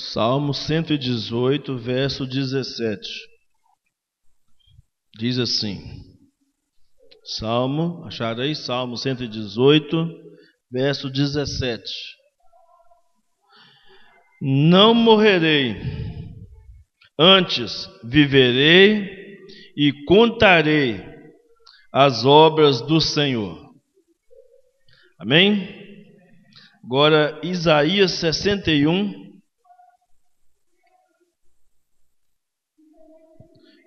Salmo 118, verso 17. Diz assim: Salmo, acharei Salmo 118, verso 17. Não morrerei, antes viverei e contarei as obras do Senhor. Amém? Agora, Isaías 61,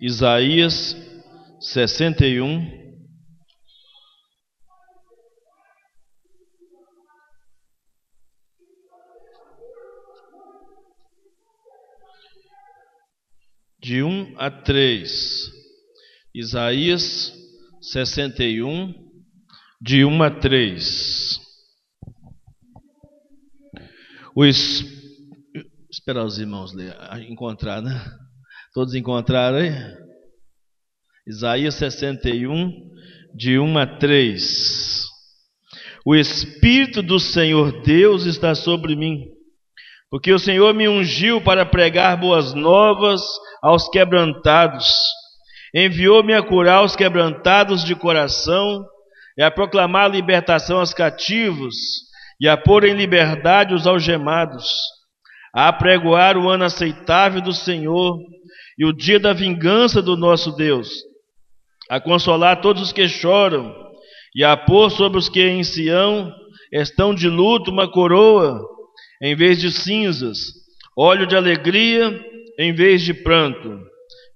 Isaías 61. De um a três. Isaías 61, de 1 a 3. O es... Esperar os irmãos ler, encontrar, né? Todos encontraram aí? Isaías 61, de 1 a 3. O Espírito do Senhor Deus está sobre mim, porque o Senhor me ungiu para pregar boas novas aos quebrantados, enviou-me a curar os quebrantados de coração e a proclamar a libertação aos cativos e a pôr em liberdade os algemados, a apregoar o ano aceitável do Senhor e o dia da vingança do nosso Deus, a consolar todos os que choram e a pôr sobre os que em Sião estão de luto uma coroa em vez de cinzas, óleo de alegria em vez de pranto,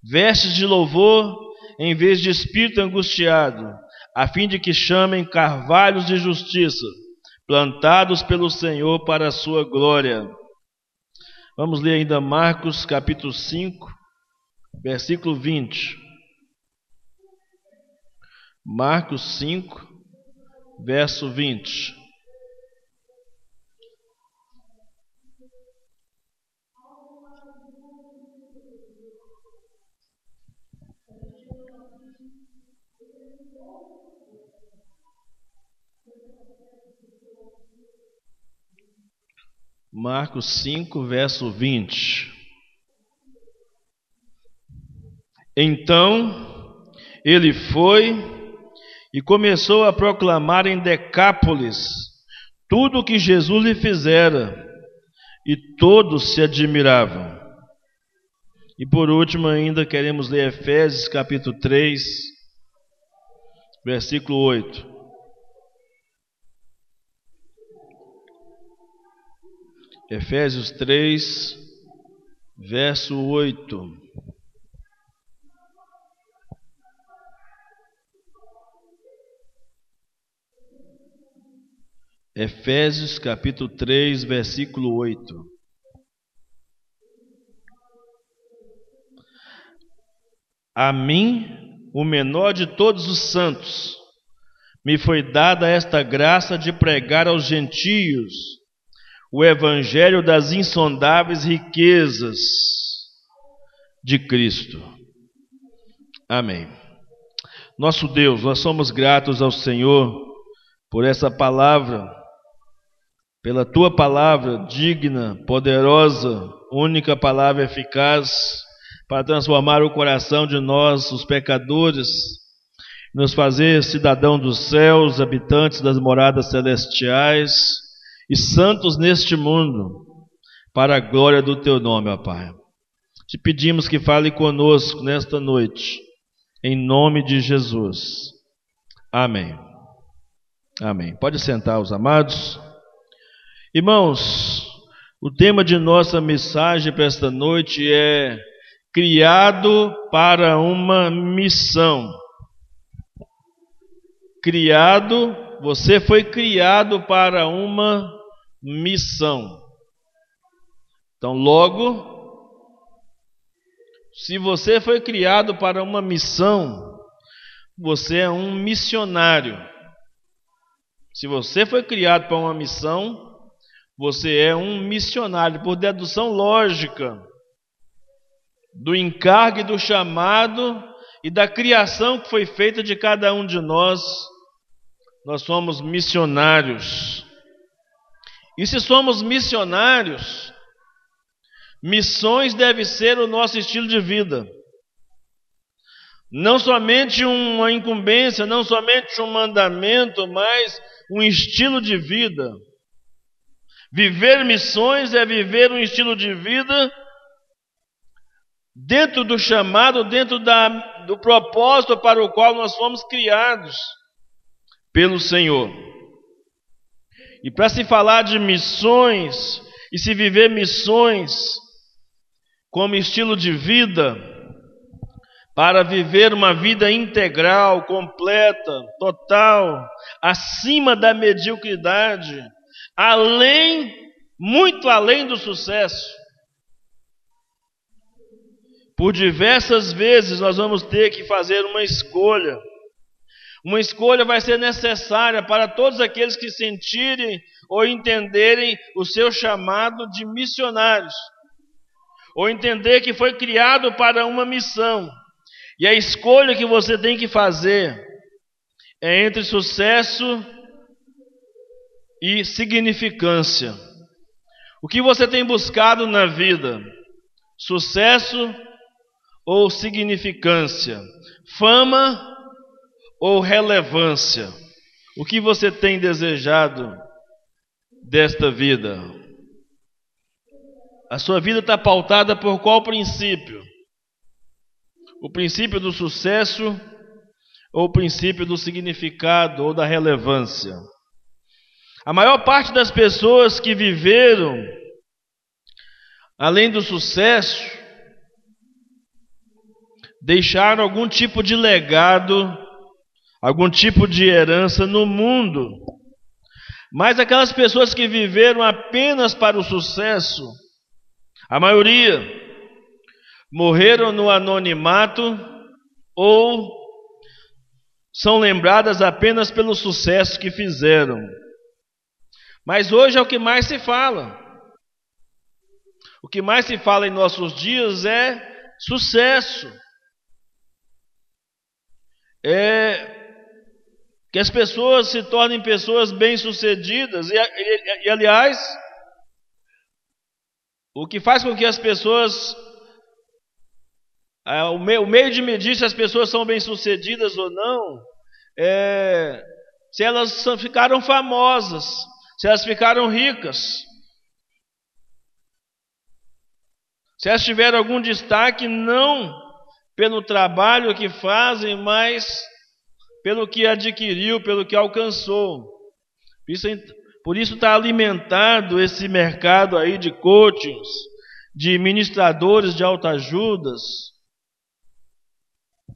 vestes de louvor em vez de espírito angustiado, a fim de que chamem carvalhos de justiça, plantados pelo Senhor para a sua glória. Vamos ler ainda Marcos capítulo 5, versículo 20. Marcos 5, verso 20. Marcos 5, verso 20. Então ele foi e começou a proclamar em Decápolis tudo o que Jesus lhe fizera, e todos se admiravam. E por último, ainda queremos ler Efésios capítulo 3, versículo 8. Efésios 3, verso 8. Efésios capítulo 3, versículo 8. A mim, o menor de todos os santos, me foi dada esta graça de pregar aos gentios o evangelho das insondáveis riquezas de Cristo. Amém. Nosso Deus, nós somos gratos ao Senhor por essa palavra pela tua palavra digna, poderosa, única palavra eficaz para transformar o coração de nós, os pecadores, nos fazer cidadão dos céus, habitantes das moradas celestiais e santos neste mundo, para a glória do teu nome, ó Pai. Te pedimos que fale conosco nesta noite, em nome de Jesus. Amém. Amém. Pode sentar, os amados. Irmãos, o tema de nossa mensagem para esta noite é criado para uma missão. Criado, você foi criado para uma missão. Então, logo, se você foi criado para uma missão, você é um missionário. Se você foi criado para uma missão, você é um missionário por dedução lógica do encargo e do chamado e da criação que foi feita de cada um de nós. Nós somos missionários. E se somos missionários, Missões deve ser o nosso estilo de vida. Não somente uma incumbência, não somente um mandamento, mas um estilo de vida. Viver missões é viver um estilo de vida dentro do chamado, dentro da, do propósito para o qual nós fomos criados pelo Senhor. E para se falar de missões e se viver missões como estilo de vida, para viver uma vida integral, completa, total, acima da mediocridade, além, muito além do sucesso. Por diversas vezes nós vamos ter que fazer uma escolha. Uma escolha vai ser necessária para todos aqueles que sentirem ou entenderem o seu chamado de missionários, ou entender que foi criado para uma missão. E a escolha que você tem que fazer é entre sucesso e significância. O que você tem buscado na vida? Sucesso ou significância? Fama ou relevância? O que você tem desejado desta vida? A sua vida está pautada por qual princípio? O princípio do sucesso ou o princípio do significado ou da relevância? A maior parte das pessoas que viveram, além do sucesso, deixaram algum tipo de legado, algum tipo de herança no mundo. Mas aquelas pessoas que viveram apenas para o sucesso, a maioria morreram no anonimato ou são lembradas apenas pelo sucesso que fizeram. Mas hoje é o que mais se fala. O que mais se fala em nossos dias é sucesso. É que as pessoas se tornem pessoas bem-sucedidas. E, e, e, aliás, o que faz com que as pessoas é, o, meio, o meio de medir se as pessoas são bem-sucedidas ou não é se elas ficaram famosas, se elas ficaram ricas, se elas tiveram algum destaque, não pelo trabalho que fazem, mas pelo que adquiriu, pelo que alcançou. Isso, por isso está alimentado esse mercado aí de coachings, de ministradores de autoajudas,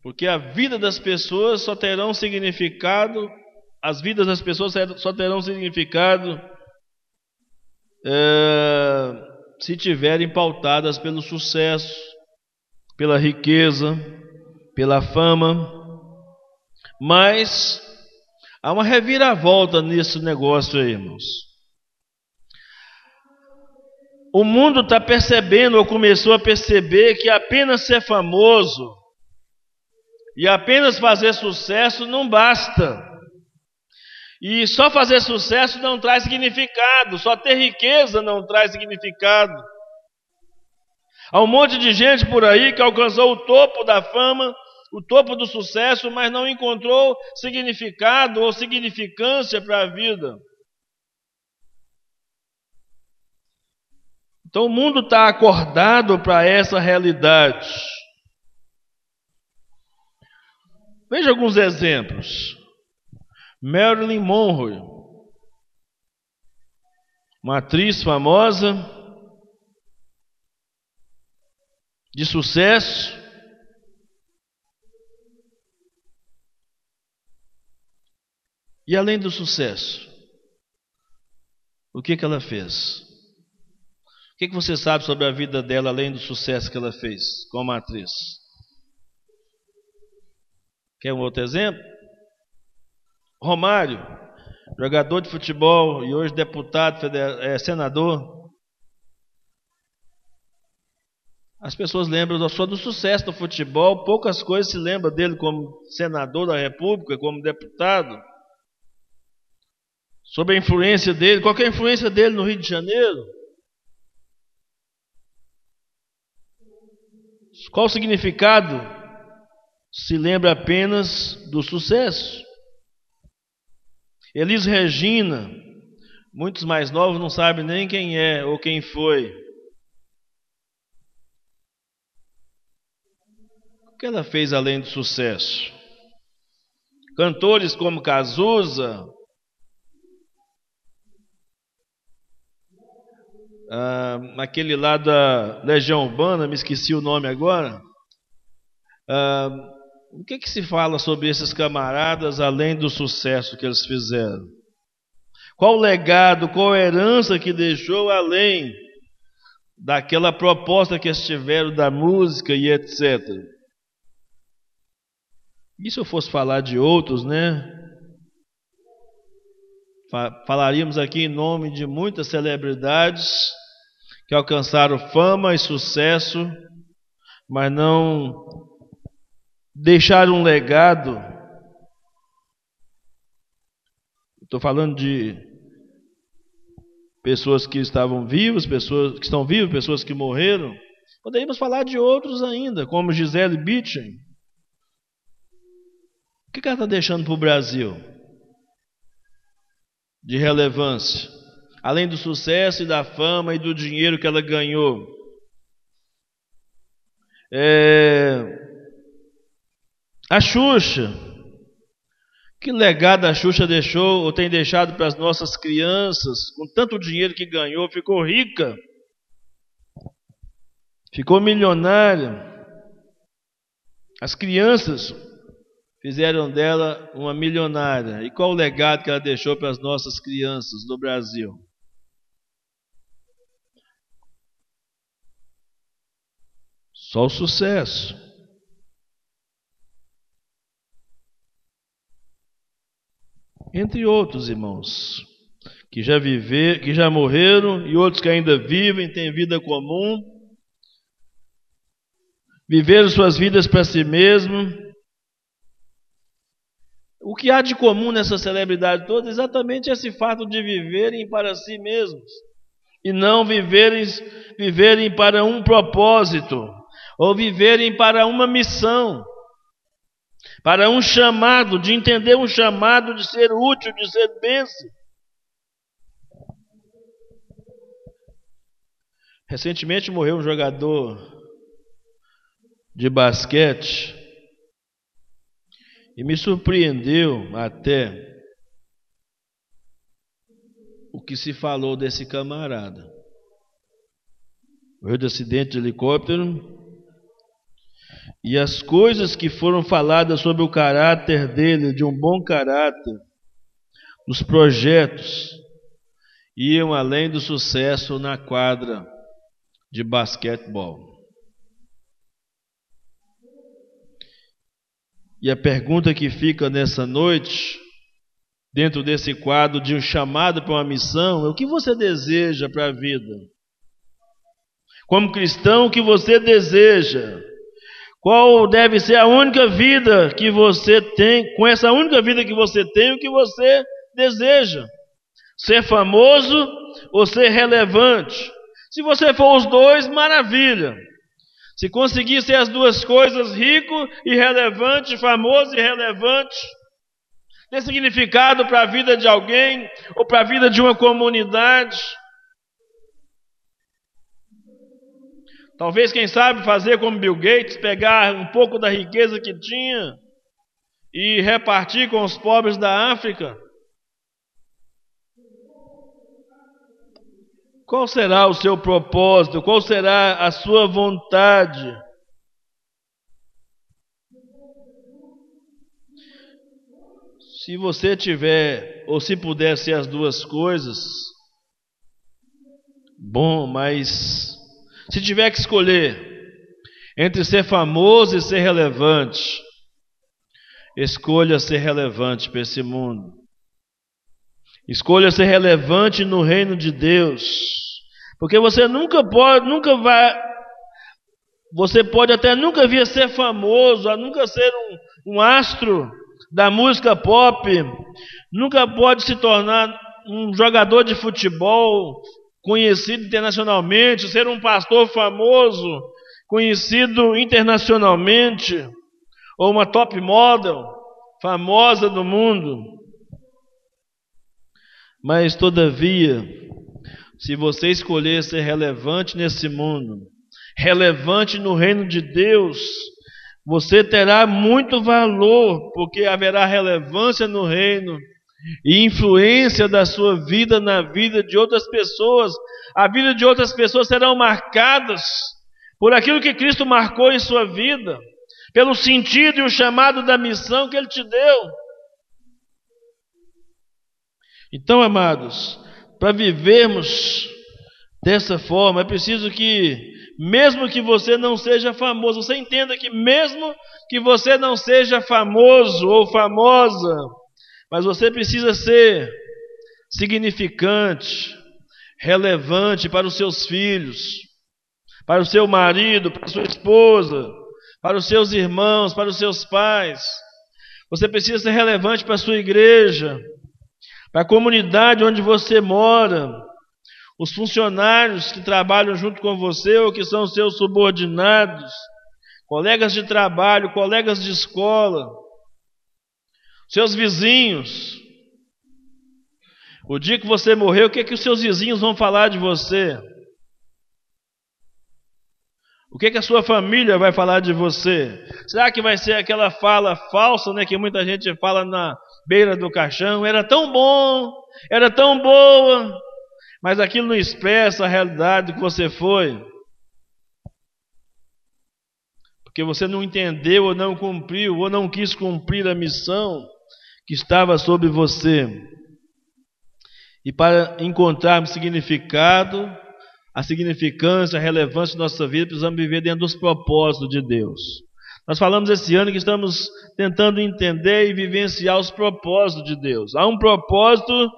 porque a vida das pessoas só terão significado, as vidas das pessoas só terão significado é, se tiverem pautadas pelo sucesso, pela riqueza, pela fama. Mas há uma reviravolta nesse negócio aí, irmãos. O mundo está percebendo, ou começou a perceber, que apenas ser famoso e apenas fazer sucesso não basta. E só fazer sucesso não traz significado, só ter riqueza não traz significado. Há um monte de gente por aí que alcançou o topo da fama, o topo do sucesso, mas não encontrou significado ou significância para a vida. Então o mundo está acordado para essa realidade. Veja alguns exemplos. Marilyn Monroe, uma atriz famosa, de sucesso, e além do sucesso, o que, que ela fez? O que, que você sabe sobre a vida dela além do sucesso que ela fez como atriz? Quer um outro exemplo? Romário, jogador de futebol e hoje deputado, é, senador. As pessoas lembram só do sucesso do futebol, poucas coisas se lembram dele como senador da República, como deputado. Sobre a influência dele, qual é a influência dele no Rio de Janeiro? Qual o significado? Se lembra apenas do sucesso. Elis Regina, muitos mais novos não sabem nem quem é ou quem foi. O que ela fez além do sucesso? Cantores como Cazuza, ah, aquele lá da Legião Urbana, me esqueci o nome agora. Ah, o que, que se fala sobre esses camaradas além do sucesso que eles fizeram? Qual o legado, qual a herança que deixou além daquela proposta que eles tiveram da música e etc. E se eu fosse falar de outros, né? Falaríamos aqui em nome de muitas celebridades que alcançaram fama e sucesso, mas não deixaram um legado. Estou falando de pessoas que estavam vivas, pessoas que estão vivas, pessoas que morreram. Poderíamos falar de outros ainda, como Gisele Bündchen. O que ela está deixando para o Brasil? De relevância. Além do sucesso e da fama e do dinheiro que ela ganhou. É... A Xuxa. Que legado a Xuxa deixou ou tem deixado para as nossas crianças, com tanto dinheiro que ganhou, ficou rica, ficou milionária. As crianças fizeram dela uma milionária. E qual o legado que ela deixou para as nossas crianças no Brasil? Só o sucesso. Entre outros irmãos, que já viver, que já morreram e outros que ainda vivem, têm vida comum, viveram suas vidas para si mesmos, o que há de comum nessa celebridade toda é exatamente esse fato de viverem para si mesmos e não viverem, viverem para um propósito ou viverem para uma missão, para um chamado, de entender um chamado de ser útil, de ser bênção. Recentemente morreu um jogador de basquete e me surpreendeu até o que se falou desse camarada. Morreu de acidente de helicóptero. E as coisas que foram faladas sobre o caráter dele, de um bom caráter, os projetos, iam além do sucesso na quadra de basquetebol. E a pergunta que fica nessa noite, dentro desse quadro de um chamado para uma missão, é o que você deseja para a vida? Como cristão, o que você deseja? Qual deve ser a única vida que você tem, com essa única vida que você tem, o que você deseja? Ser famoso ou ser relevante? Se você for os dois, maravilha. Se conseguir ser as duas coisas, rico e relevante, famoso e relevante, ter significado para a vida de alguém ou para a vida de uma comunidade. Talvez, quem sabe, fazer como Bill Gates, pegar um pouco da riqueza que tinha e repartir com os pobres da África. Qual será o seu propósito? Qual será a sua vontade? Se você tiver, ou se puder ser as duas coisas, bom, mas se tiver que escolher entre ser famoso e ser relevante, escolha ser relevante para esse mundo. Escolha ser relevante no reino de Deus. Porque você nunca pode, nunca vai. Você pode até nunca vir a ser famoso, a nunca ser um, um astro da música pop, nunca pode se tornar um jogador de futebol conhecido internacionalmente, ser um pastor famoso, conhecido internacionalmente, ou uma top model famosa do mundo. Mas, todavia, se você escolher ser relevante nesse mundo, relevante no reino de Deus, você terá muito valor, porque haverá relevância no reino e influência da sua vida na vida de outras pessoas. A vida de outras pessoas serão marcadas por aquilo que Cristo marcou em sua vida, pelo sentido e o chamado da missão que Ele te deu. Então, amados, para vivermos dessa forma, é preciso que mesmo que você não seja famoso, você entenda que mesmo que você não seja famoso ou famosa, mas você precisa ser significante, relevante para os seus filhos, para o seu marido, para a sua esposa, para os seus irmãos, para os seus pais. Você precisa ser relevante para a sua igreja, para a comunidade onde você mora os funcionários que trabalham junto com você ou que são seus subordinados, colegas de trabalho, colegas de escola, seus vizinhos. O dia que você morrer, o que, é que os seus vizinhos vão falar de você? O que, é que a sua família vai falar de você? Será que vai ser aquela fala falsa, né, que muita gente fala na beira do caixão? Era tão bom, era tão boa, mas aquilo não expressa a realidade que você foi. Porque você não entendeu ou não cumpriu ou não quis cumprir a missão que estava sobre você. E para encontrarmos significado, a significância, a relevância da nossa vida, precisamos viver dentro dos propósitos de Deus. Nós falamos esse ano que estamos tentando entender e vivenciar os propósitos de Deus. Há um propósito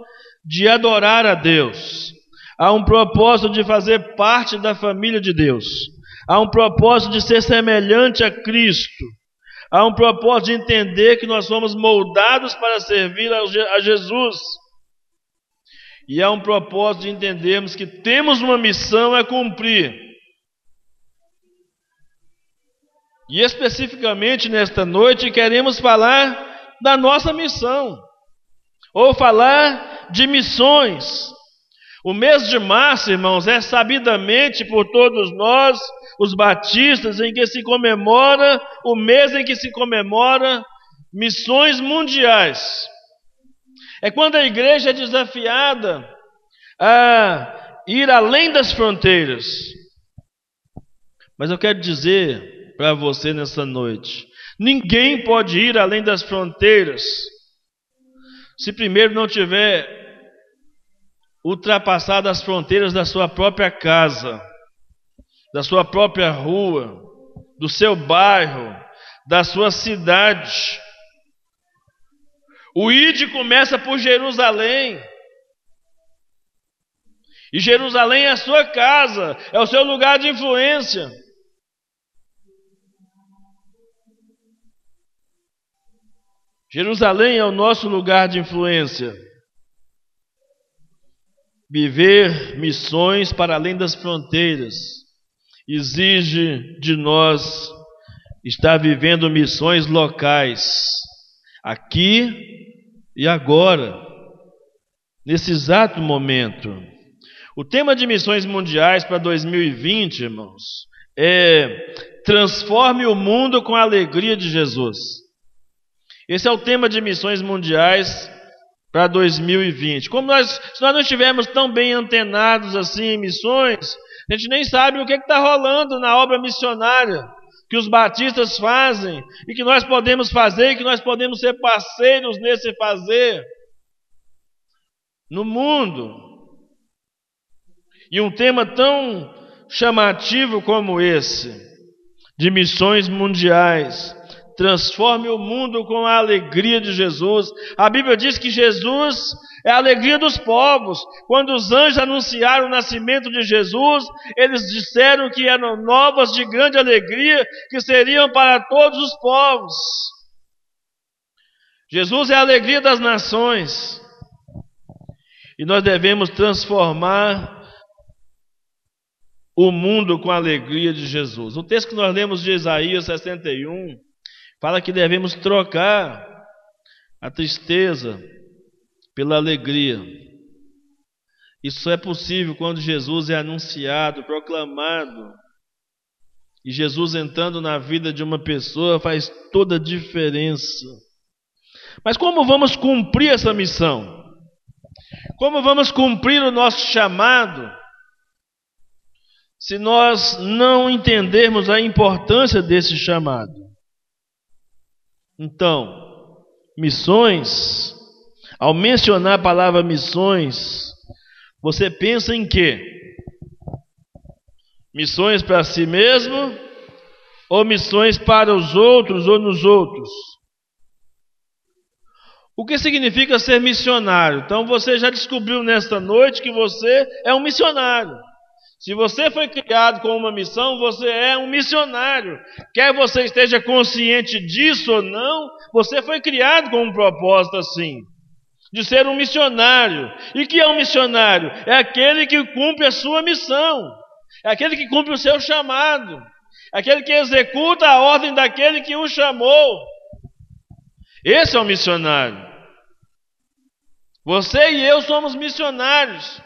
de adorar a Deus. Há um propósito de fazer parte da família de Deus. Há um propósito de ser semelhante a Cristo. Há um propósito de entender que nós somos moldados para servir a Jesus. E há um propósito de entendermos que temos uma missão a cumprir. E especificamente nesta noite queremos falar da nossa missão, ou falar de missões. O mês de março, irmãos, é sabidamente por todos nós, os batistas, em que se comemora, o mês em que se comemora missões mundiais. É quando a igreja é desafiada a ir além das fronteiras. Mas eu quero dizer para você nessa noite: ninguém pode ir além das fronteiras se primeiro não tiver ultrapassado as fronteiras da sua própria casa, da sua própria rua, do seu bairro, da sua cidade. O ID começa por Jerusalém. E Jerusalém é a sua casa, é o seu lugar de influência. Jerusalém é o nosso lugar de influência. Viver missões para além das fronteiras exige de nós estar vivendo missões locais, aqui e agora, nesse exato momento. O tema de missões mundiais para 2020, irmãos, é transforme o mundo com a alegria de Jesus. Esse é o tema de missões mundiais para 2020. Como nós, se nós não estivermos tão bem antenados assim em missões, a gente nem sabe o que está rolando na obra missionária que os batistas fazem e que nós podemos fazer e que nós podemos ser parceiros nesse fazer no mundo. E um tema tão chamativo como esse, de missões mundiais, transforme o mundo com a alegria de Jesus. A Bíblia diz que Jesus é a alegria dos povos. Quando os anjos anunciaram o nascimento de Jesus, eles disseram que eram novas de grande alegria que seriam para todos os povos. Jesus é a alegria das nações. E nós devemos transformar o mundo com a alegria de Jesus. O texto que nós lemos de Isaías 61 fala que devemos trocar a tristeza pela alegria. Isso é possível quando Jesus é anunciado, proclamado. E Jesus entrando na vida de uma pessoa faz toda a diferença. Mas como vamos cumprir essa missão? Como vamos cumprir o nosso chamado? Se nós não entendermos a importância desse chamado. Então, missões, ao mencionar a palavra missões, você pensa em quê? Missões para si mesmo ou missões para os outros ou nos outros? O que significa ser missionário? Então você já descobriu nesta noite que você é um missionário. Se você foi criado com uma missão, você é um missionário. Quer você esteja consciente disso ou não, você foi criado com um propósito assim de ser um missionário. E que é um missionário? É aquele que cumpre a sua missão, é aquele que cumpre o seu chamado, é aquele que executa a ordem daquele que o chamou. Esse é o missionário. Você e eu somos missionários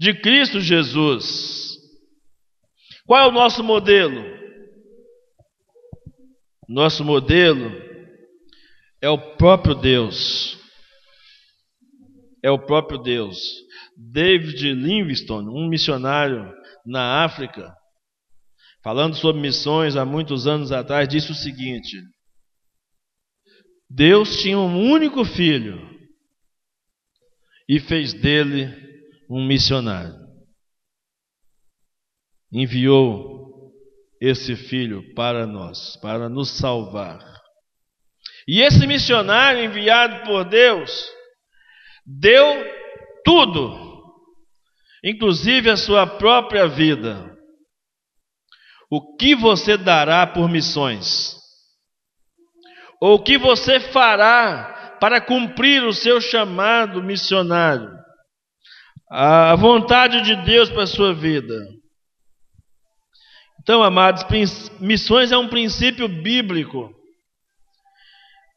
de Cristo Jesus. Qual é o nosso modelo? Nosso modelo é o próprio Deus. É o próprio Deus. David Livingstone, um missionário na África, falando sobre missões há muitos anos atrás, disse o seguinte: Deus tinha um único filho e fez dele um missionário. Enviou esse filho para nós, para nos salvar. E esse missionário enviado por Deus deu tudo, inclusive a sua própria vida. O que você dará por missões? Ou o que você fará para cumprir o seu chamado missionário? A vontade de Deus para a sua vida. Então, amados, missões é um princípio bíblico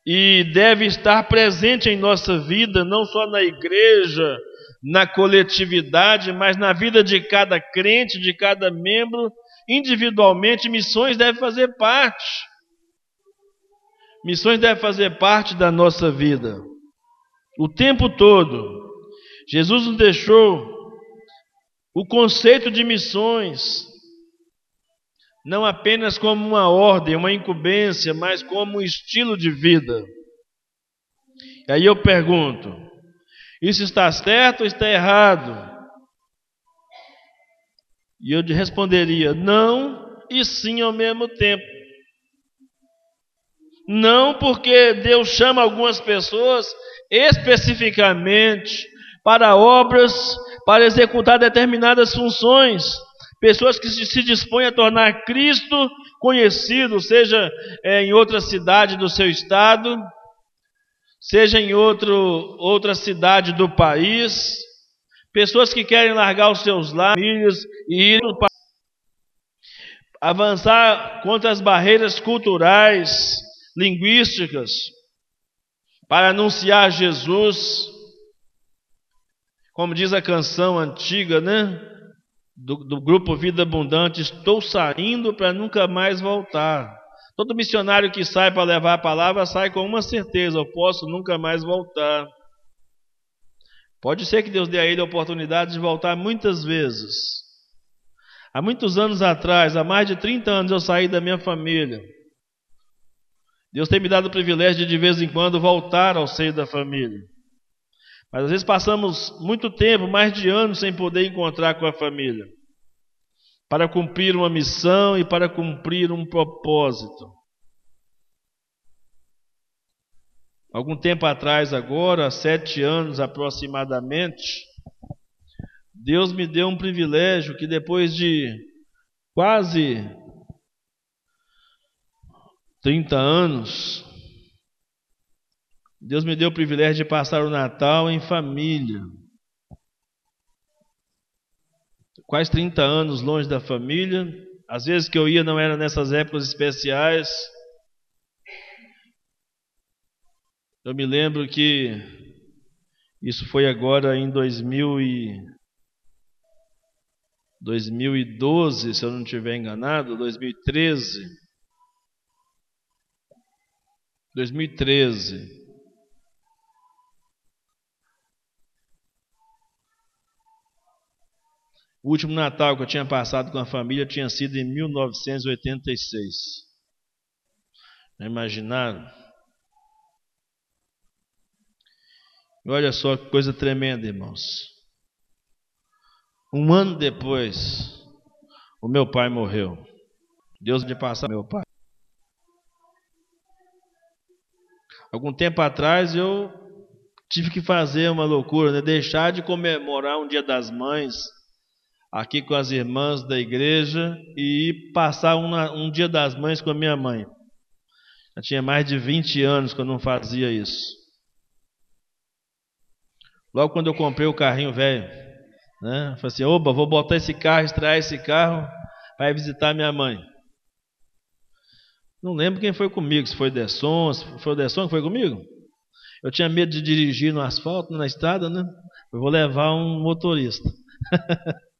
e deve estar presente em nossa vida, não só na igreja, na coletividade, mas na vida de cada crente, de cada membro, individualmente. Missões devem fazer parte. Missões devem fazer parte da nossa vida. O tempo todo. Jesus nos deixou o conceito de missões, não apenas como uma ordem, uma incumbência, mas como um estilo de vida. E aí eu pergunto: isso está certo ou está errado? E eu responderia: não e sim ao mesmo tempo. Não porque Deus chama algumas pessoas especificamente para obras, para executar determinadas funções. Pessoas que se dispõem a tornar Cristo conhecido, seja é, em outra cidade do seu estado, seja em outro, outra cidade do país. Pessoas que querem largar os seus lares e ir para avançar contra as barreiras culturais, linguísticas, para anunciar Jesus, como diz a canção antiga, né? Do, do grupo Vida Abundante, estou saindo para nunca mais voltar. Todo missionário que sai para levar a palavra sai com uma certeza: eu posso nunca mais voltar. Pode ser que Deus dê a ele a oportunidade de voltar muitas vezes. Há muitos anos atrás, há mais de 30 anos, eu saí da minha família. Deus tem me dado o privilégio de, de vez em quando, voltar ao seio da família. Mas às vezes passamos muito tempo, mais de anos, sem poder encontrar com a família. Para cumprir uma missão e para cumprir um propósito. Algum tempo atrás, agora, sete anos aproximadamente, Deus me deu um privilégio que depois de quase 30 anos, Deus me deu o privilégio de passar o Natal em família. quase 30 anos longe da família. Às vezes que eu ia não era nessas épocas especiais. Eu me lembro que isso foi agora em 2000 e 2012, se eu não estiver enganado, 2013. 2013. O último Natal que eu tinha passado com a família tinha sido em 1986. Já imaginaram? E olha só que coisa tremenda, irmãos. Um ano depois, o meu pai morreu. Deus de passar meu pai. Algum tempo atrás eu tive que fazer uma loucura, né? deixar de comemorar um Dia das Mães aqui com as irmãs da igreja e passar um Dia das Mães com a minha mãe. Já tinha mais de 20 anos que eu não fazia isso. Logo quando eu comprei o carrinho velho, né? Falei assim, oba, vou botar esse carro, extrair esse carro para visitar minha mãe. Não lembro quem foi comigo, se foi Desson, se foi o Desson que foi comigo. Eu tinha medo de dirigir no asfalto, na estrada, né? Eu vou levar um motorista.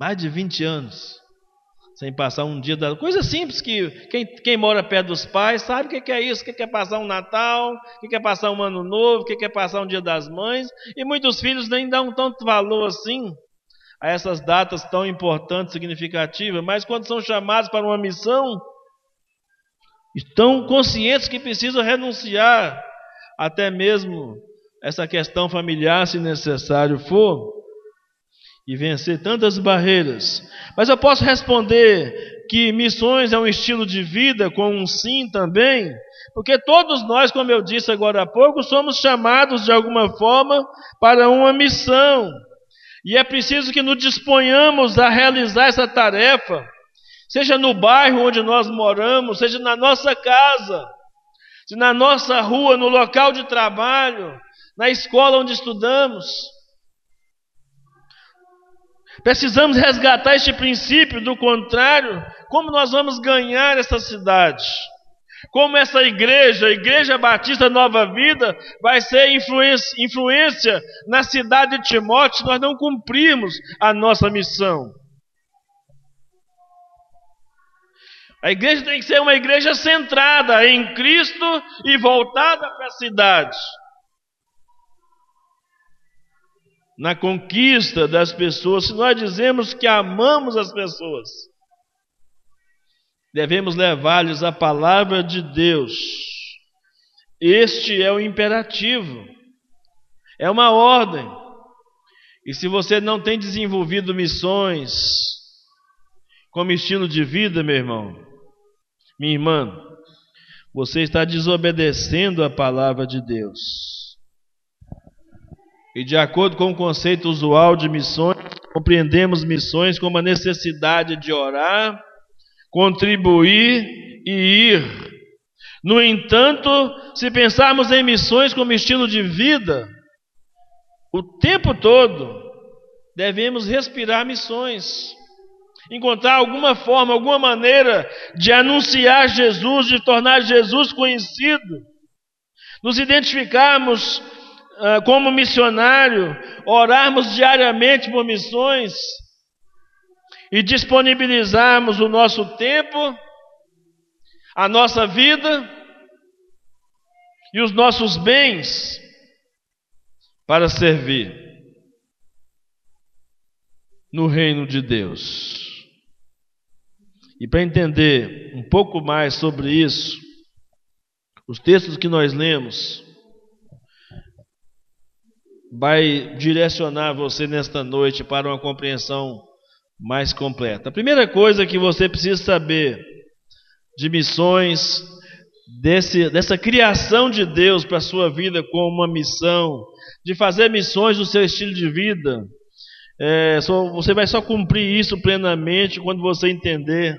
Mais de 20 anos. Sem passar um dia da. Coisa simples que quem, quem mora perto dos pais sabe o que é isso, o que é passar um Natal, o que é passar um ano novo, o que é passar um dia das mães. E muitos filhos nem dão tanto valor assim a essas datas tão importantes, significativas, mas quando são chamados para uma missão, estão conscientes que precisam renunciar até mesmo essa questão familiar, se necessário for e vencer tantas barreiras. Mas eu posso responder que missões é um estilo de vida com um sim também, porque todos nós, como eu disse agora há pouco, somos chamados de alguma forma para uma missão. E é preciso que nos disponhamos a realizar essa tarefa, seja no bairro onde nós moramos, seja na nossa casa, na nossa rua, no local de trabalho, na escola onde estudamos. Precisamos resgatar este princípio, do contrário, como nós vamos ganhar essa cidade? Como essa igreja, a Igreja Batista Nova Vida, vai ser influência, influência na cidade de Timóteo se nós não cumprirmos a nossa missão? A igreja tem que ser uma igreja centrada em Cristo e voltada para a cidade. Na conquista das pessoas, se nós dizemos que amamos as pessoas, devemos levar-lhes a palavra de Deus. Este é o imperativo, é uma ordem. E se você não tem desenvolvido missões como estilo de vida, meu irmão, minha irmã, você está desobedecendo a palavra de Deus. E de acordo com o conceito usual de missões, compreendemos missões como a necessidade de orar, contribuir e ir. No entanto, se pensarmos em missões como estilo de vida, o tempo todo devemos respirar missões, encontrar alguma forma, alguma maneira de anunciar Jesus, de tornar Jesus conhecido, nos identificarmos como missionário, orarmos diariamente por missões e disponibilizarmos o nosso tempo, a nossa vida e os nossos bens para servir no reino de Deus. E para entender um pouco mais sobre isso, os textos que nós lemos vai direcionar você nesta noite para uma compreensão mais completa. A primeira coisa que você precisa saber de missões, desse, dessa criação de Deus para a sua vida como uma missão, de fazer missões no seu estilo de vida, é, só, você vai só cumprir isso plenamente quando você entender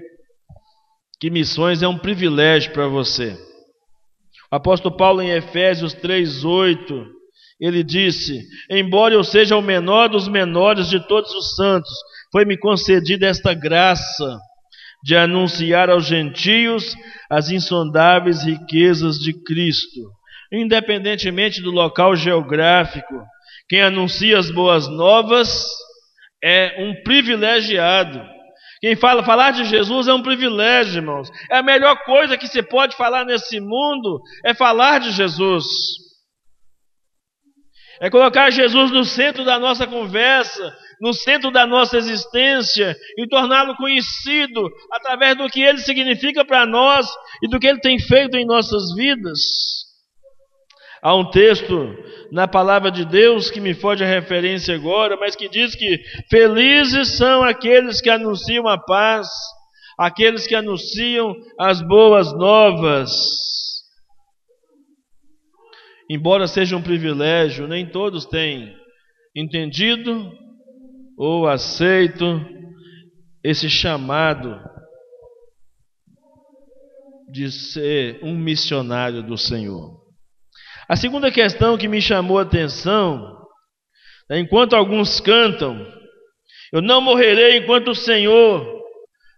que missões é um privilégio para você. O apóstolo Paulo em Efésios 3:8 ele disse: Embora eu seja o menor dos menores de todos os santos, foi-me concedida esta graça de anunciar aos gentios as insondáveis riquezas de Cristo. Independentemente do local geográfico, quem anuncia as boas novas é um privilegiado. Quem fala falar de Jesus é um privilégio, irmãos. É a melhor coisa que se pode falar nesse mundo é falar de Jesus. É colocar Jesus no centro da nossa conversa, no centro da nossa existência e torná-lo conhecido através do que ele significa para nós e do que ele tem feito em nossas vidas. Há um texto na palavra de Deus que me foge a referência agora, mas que diz que felizes são aqueles que anunciam a paz, aqueles que anunciam as boas novas. Embora seja um privilégio, nem todos têm entendido ou aceito esse chamado de ser um missionário do Senhor. A segunda questão que me chamou a atenção, é enquanto alguns cantam, eu não morrerei enquanto o Senhor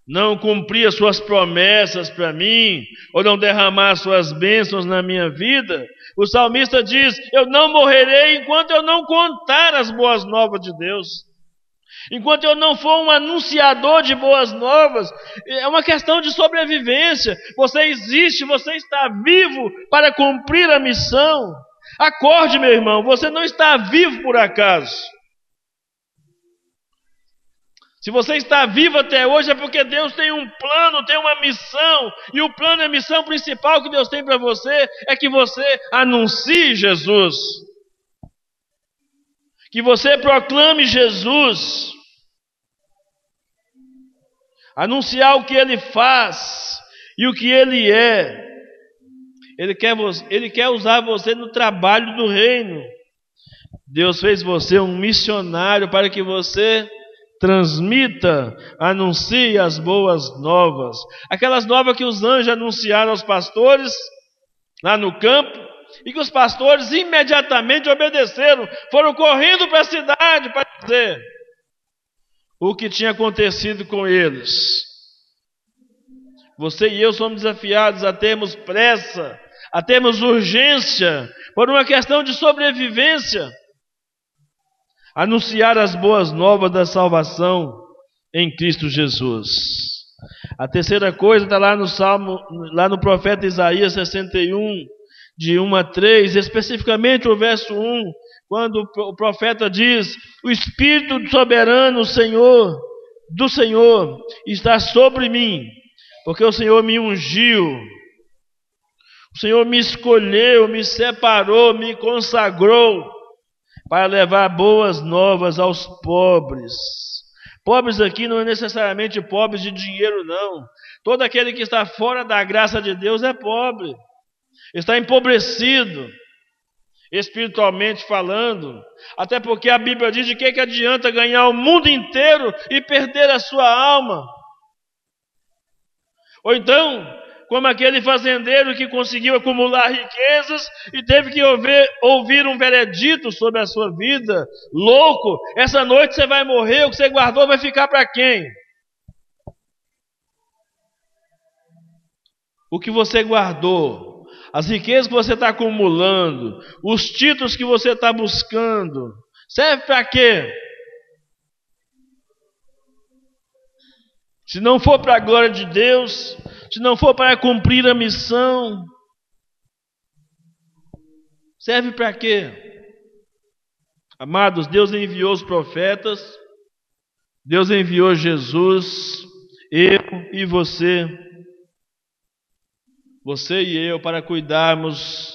não cumprir as suas promessas para mim, ou não derramar suas bênçãos na minha vida, o salmista diz: Eu não morrerei enquanto eu não contar as boas novas de Deus. Enquanto eu não for um anunciador de boas novas, é uma questão de sobrevivência. Você existe, você está vivo para cumprir a missão. Acorde, meu irmão, você não está vivo por acaso. Se você está vivo até hoje é porque Deus tem um plano, tem uma missão, e o plano e a missão principal que Deus tem para você é que você anuncie Jesus. Que você proclame Jesus. Anunciar o que ele faz e o que ele é. Ele quer, ele quer usar você no trabalho do reino. Deus fez você um missionário para que você transmita, anuncie as boas novas. Aquelas novas que os anjos anunciaram aos pastores lá no campo e que os pastores imediatamente obedeceram, foram correndo para a cidade para dizer o que tinha acontecido com eles. Você e eu somos desafiados a termos pressa, a termos urgência, por uma questão de sobrevivência anunciar as boas novas da salvação em Cristo Jesus. A terceira coisa está lá no Salmo, lá no profeta Isaías 61, de 1 a 3, especificamente o verso 1, quando o profeta diz: O Espírito soberano, Senhor, do Senhor, está sobre mim, porque o Senhor me ungiu, o Senhor me escolheu, me separou, me consagrou para levar boas novas aos pobres. Pobres aqui não é necessariamente pobres de dinheiro, não. Todo aquele que está fora da graça de Deus é pobre, está empobrecido, espiritualmente falando. Até porque a Bíblia diz de que, que adianta ganhar o mundo inteiro e perder a sua alma. Ou então, como aquele fazendeiro que conseguiu acumular riquezas e teve que ouvir, ouvir, um veredito sobre a sua vida. Louco, essa noite você vai morrer, o que você guardou vai ficar para quem? O que você guardou, as riquezas que você está acumulando, os títulos que você está buscando, serve para quê? Se não for para a glória de Deus, se não for para cumprir a missão, serve para quê? Amados, Deus enviou os profetas, Deus enviou Jesus, eu e você, você e eu, para cuidarmos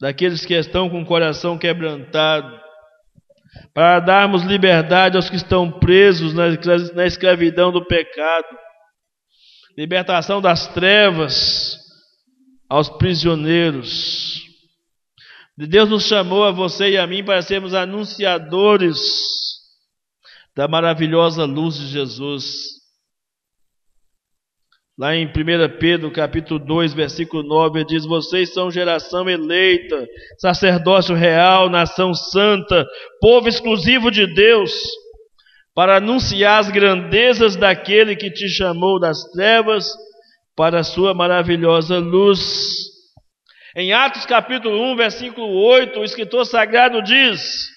daqueles que estão com o coração quebrantado, para darmos liberdade aos que estão presos na escravidão do pecado libertação das trevas aos prisioneiros. Deus nos chamou a você e a mim para sermos anunciadores da maravilhosa luz de Jesus. Lá em 1 Pedro, capítulo 2, versículo 9, diz: Vocês são geração eleita, sacerdócio real, nação santa, povo exclusivo de Deus, para anunciar as grandezas daquele que te chamou das trevas para a sua maravilhosa luz. Em Atos capítulo 1, versículo 8, o escritor sagrado diz: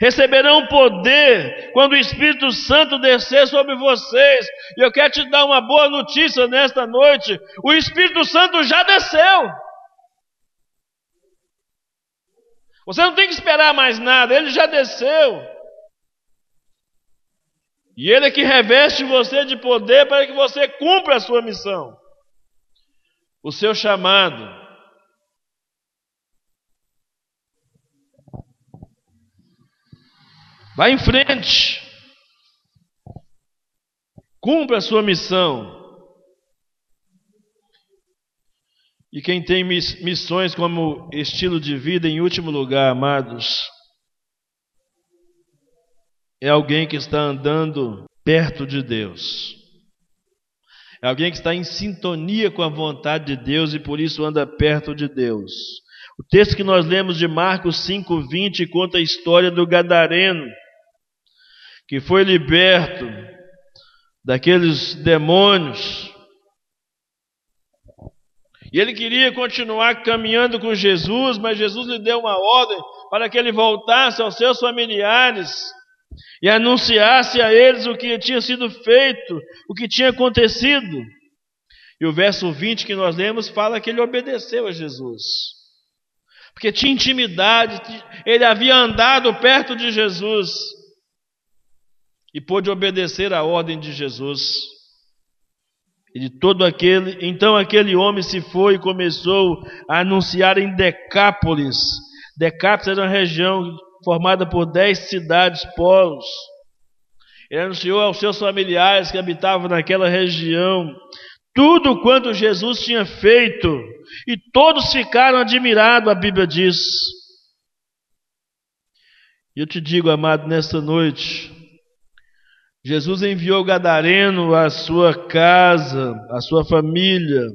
receberão poder quando o Espírito Santo descer sobre vocês. E eu quero te dar uma boa notícia nesta noite: o Espírito Santo já desceu. Você não tem que esperar mais nada, ele já desceu. E ele é que reveste você de poder para que você cumpra a sua missão, o seu chamado. Vá em frente. Cumpra a sua missão. E quem tem missões como estilo de vida, em último lugar, amados, é alguém que está andando perto de Deus. É alguém que está em sintonia com a vontade de Deus e por isso anda perto de Deus. O texto que nós lemos de Marcos 5:20 conta a história do gadareno que foi liberto daqueles demônios. E ele queria continuar caminhando com Jesus, mas Jesus lhe deu uma ordem para que ele voltasse aos seus familiares e anunciasse a eles o que tinha sido feito, o que tinha acontecido. E o verso 20 que nós lemos fala que ele obedeceu a Jesus. Porque tinha intimidade, ele havia andado perto de Jesus e pôde obedecer à ordem de Jesus. E de todo aquele, então aquele homem se foi e começou a anunciar em Decápolis. Decápolis era uma região formada por dez cidades polos. Ele anunciou aos seus familiares que habitavam naquela região tudo quanto Jesus tinha feito, e todos ficaram admirados, a Bíblia diz. E eu te digo, amado, nesta noite, Jesus enviou Gadareno à sua casa, à sua família.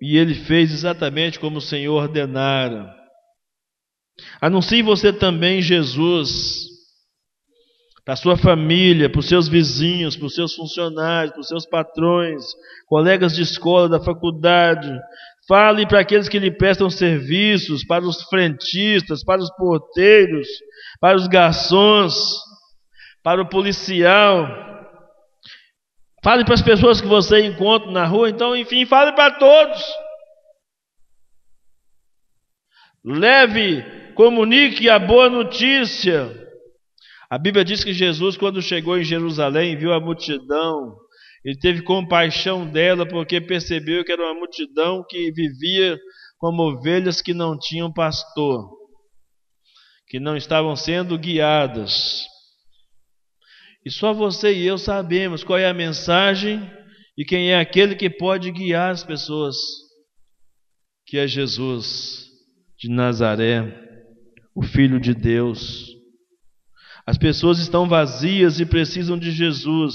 E ele fez exatamente como o Senhor ordenara. Anuncie você também Jesus para sua família, para os seus vizinhos, para os seus funcionários, para os seus patrões, colegas de escola, da faculdade. Fale para aqueles que lhe prestam serviços, para os frentistas, para os porteiros, para os garçons para o policial, fale para as pessoas que você encontra na rua, então, enfim, fale para todos. Leve, comunique a boa notícia. A Bíblia diz que Jesus, quando chegou em Jerusalém, viu a multidão, ele teve compaixão dela porque percebeu que era uma multidão que vivia como ovelhas que não tinham pastor, que não estavam sendo guiadas. E só você e eu sabemos qual é a mensagem e quem é aquele que pode guiar as pessoas, que é Jesus de Nazaré, o Filho de Deus. As pessoas estão vazias e precisam de Jesus,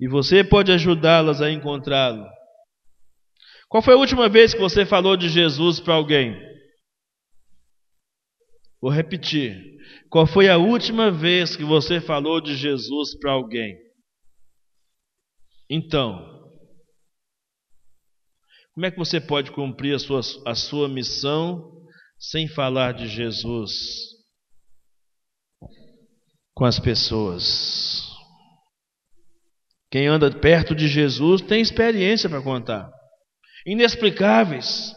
e você pode ajudá-las a encontrá-lo. Qual foi a última vez que você falou de Jesus para alguém? Vou repetir. Qual foi a última vez que você falou de Jesus para alguém? Então, como é que você pode cumprir a sua, a sua missão sem falar de Jesus com as pessoas? Quem anda perto de Jesus tem experiência para contar, inexplicáveis,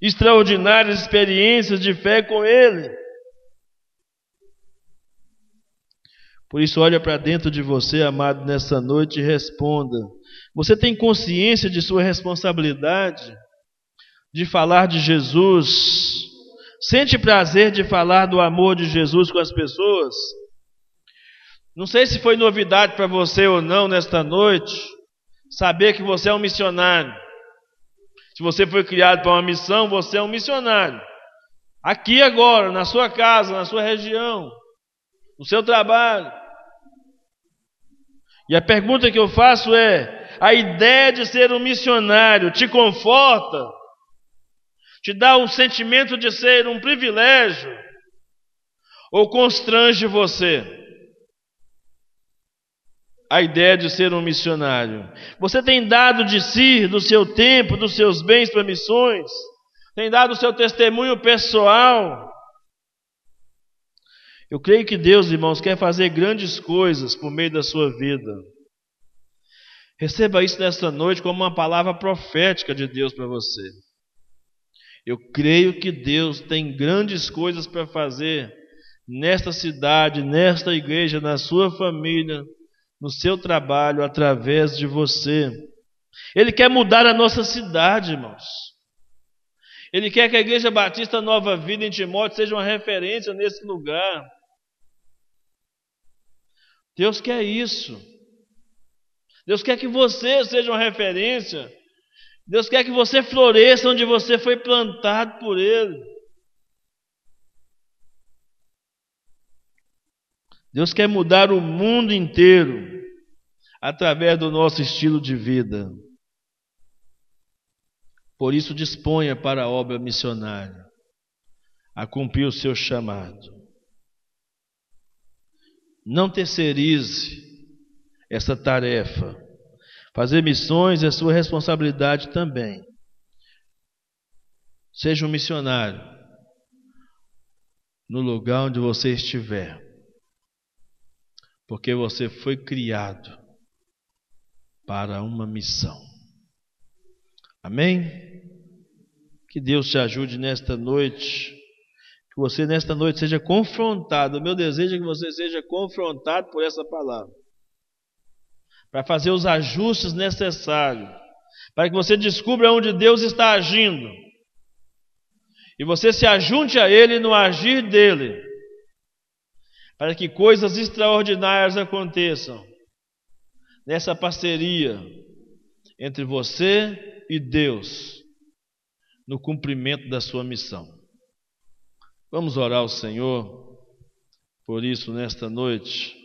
extraordinárias experiências de fé com Ele. Por isso, olha para dentro de você, amado, nessa noite e responda: Você tem consciência de sua responsabilidade de falar de Jesus? Sente prazer de falar do amor de Jesus com as pessoas? Não sei se foi novidade para você ou não nesta noite, saber que você é um missionário. Se você foi criado para uma missão, você é um missionário. Aqui agora, na sua casa, na sua região, no seu trabalho. E a pergunta que eu faço é: a ideia de ser um missionário te conforta? Te dá um sentimento de ser um privilégio? Ou constrange você? A ideia de ser um missionário. Você tem dado de si, do seu tempo, dos seus bens para missões? Tem dado o seu testemunho pessoal? Eu creio que Deus, irmãos, quer fazer grandes coisas por meio da sua vida. Receba isso nesta noite como uma palavra profética de Deus para você. Eu creio que Deus tem grandes coisas para fazer nesta cidade, nesta igreja, na sua família, no seu trabalho, através de você. Ele quer mudar a nossa cidade, irmãos. Ele quer que a Igreja Batista Nova Vida em Timóteo seja uma referência nesse lugar. Deus quer isso. Deus quer que você seja uma referência. Deus quer que você floresça onde você foi plantado por Ele. Deus quer mudar o mundo inteiro através do nosso estilo de vida. Por isso, disponha para a obra missionária, a cumprir o seu chamado. Não terceirize essa tarefa. Fazer missões é sua responsabilidade também. Seja um missionário no lugar onde você estiver, porque você foi criado para uma missão. Amém? Que Deus te ajude nesta noite que você nesta noite seja confrontado. O meu desejo é que você seja confrontado por essa palavra. Para fazer os ajustes necessários. Para que você descubra onde Deus está agindo. E você se ajunte a Ele no agir dele. Para que coisas extraordinárias aconteçam. Nessa parceria entre você e Deus. No cumprimento da sua missão. Vamos orar ao Senhor por isso nesta noite.